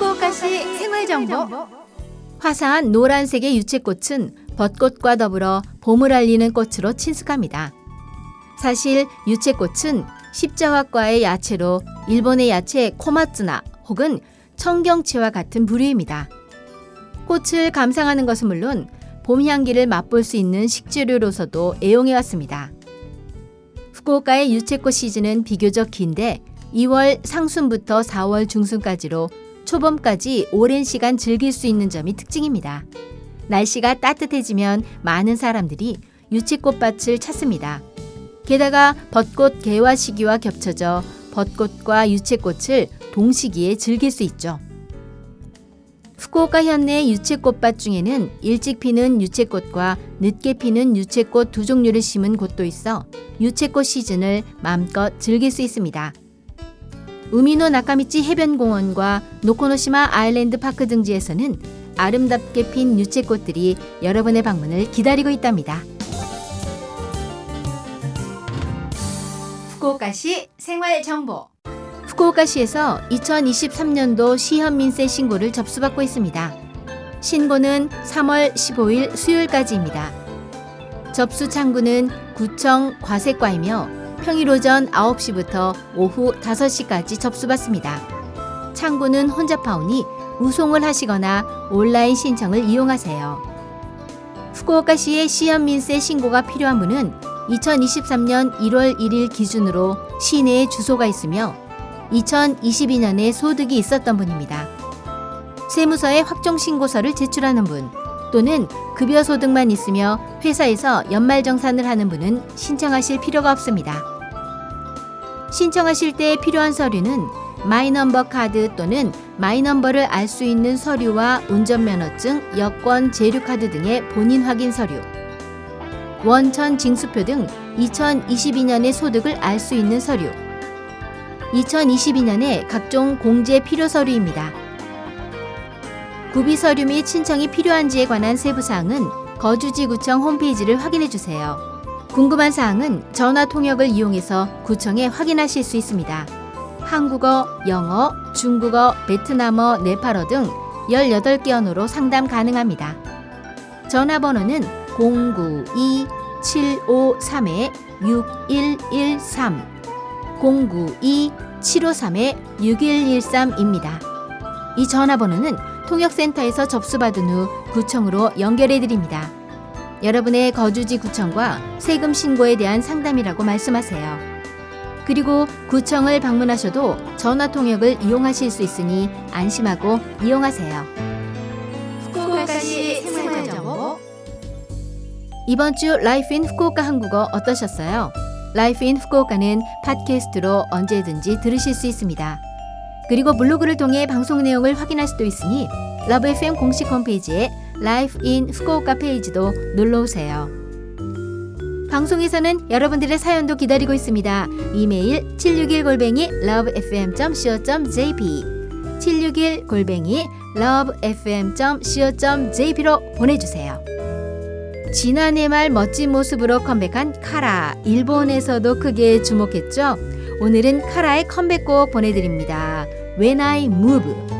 후쿠오카시 생활 정보. 화사한 노란색의 유채꽃은 벚꽃과 더불어 봄을 알리는 꽃으로 친숙합니다. 사실 유채꽃은 십자화과의 야채로 일본의 야채 코마츠나 혹은 청경채와 같은 부류입니다. 꽃을 감상하는 것은 물론 봄 향기를 맛볼 수 있는 식재료로서도 애용해 왔습니다. 후쿠오카의 유채꽃 시즌은 비교적 긴데 2월 상순부터 4월 중순까지로 초봄까지 오랜 시간 즐길 수 있는 점이 특징입니다. 날씨가 따뜻해지면 많은 사람들이 유채꽃밭을 찾습니다. 게다가 벚꽃 개화 시기와 겹쳐져 벚꽃과 유채꽃을 동시기에 즐길 수 있죠. 후쿠오카 현내 유채꽃밭 중에는 일찍 피는 유채꽃과 늦게 피는 유채꽃 두 종류를 심은 곳도 있어 유채꽃 시즌을 마음껏 즐길 수 있습니다. 우미노 나카미치 해변공원과 노코노시마 아일랜드 파크 등지에서는 아름답게 핀 유채꽃들이 여러분의 방문을 기다리고 있답니다. 후쿠오카시 생활 정보. 후쿠오카시에서 2023년도 시현민세 신고를 접수받고 있습니다. 신고는 3월 15일 수요일까지입니다. 접수 창구는 구청 과세과이며 평일 오전 9시부터 오후 5시까지 접수받습니다. 창구는 혼잡하오니 우송을 하시거나 온라인 신청을 이용하세요. 후쿠오카시의 시현민세 신고가 필요한 분은 2023년 1월 1일 기준으로 시내에 주소가 있으며 2022년에 소득이 있었던 분입니다. 세무서에 확정신고서를 제출하는 분 또는 급여 소득만 있으며 회사에서 연말정산을 하는 분은 신청하실 필요가 없습니다. 신청하실 때 필요한 서류는 마이넘버 카드 또는 마이넘버를 알 수 있는 서류와 운전면허증, 여권, 재류카드 등의 본인 확인 서류, 원천 징수표 등 2022년의 소득을 알 수 있는 서류, 2022년에 각종 공제 필요 서류입니다. 구비 서류 및 신청이 필요한지에 관한 세부 사항은 거주지 구청 홈페이지를 확인해 주세요. 궁금한 사항은 전화 통역을 이용해서 구청에 확인하실 수 있습니다. 한국어, 영어, 중국어, 베트남어, 네팔어 등 18개 언어로 상담 가능합니다. 전화번호는 092-753-6113 092-753-6113입니다. 이 전화번호는 통역센터에서 접수받은 후 구청으로 연결해 드립니다. 여러분의 거주지 구청과 세금 신고에 대한 상담이라고 말씀하세요. 그리고 구청을 방문하셔도 전화 통역을 이용하실 수 있으니 안심하고 이용하세요. 후쿠오카시 생활정보 이번 주 Life in Fukuoka 한국어 어떠셨어요? Life in Fukuoka는 팟캐스트로 언제든지 들으실 수 있습니다. 그리고 블로그를 통해 방송 내용을 확인할 수도 있으니 LOVE FM 공식 홈페이지에 Life in Fukuoka 페이지도 놀러 오세요. 방송에서는 여러분들의 사연도 기다리고 있습니다. 이메일 761골뱅이 lovefm.co.jp 761 골뱅이 lovefm.co.jp로 보내주세요. 지난해 말 멋진 모습으로 컴백한 카라 일본에서도 크게 주목했죠. 오늘은 카라의 컴백곡 보내드립니다. When I Move.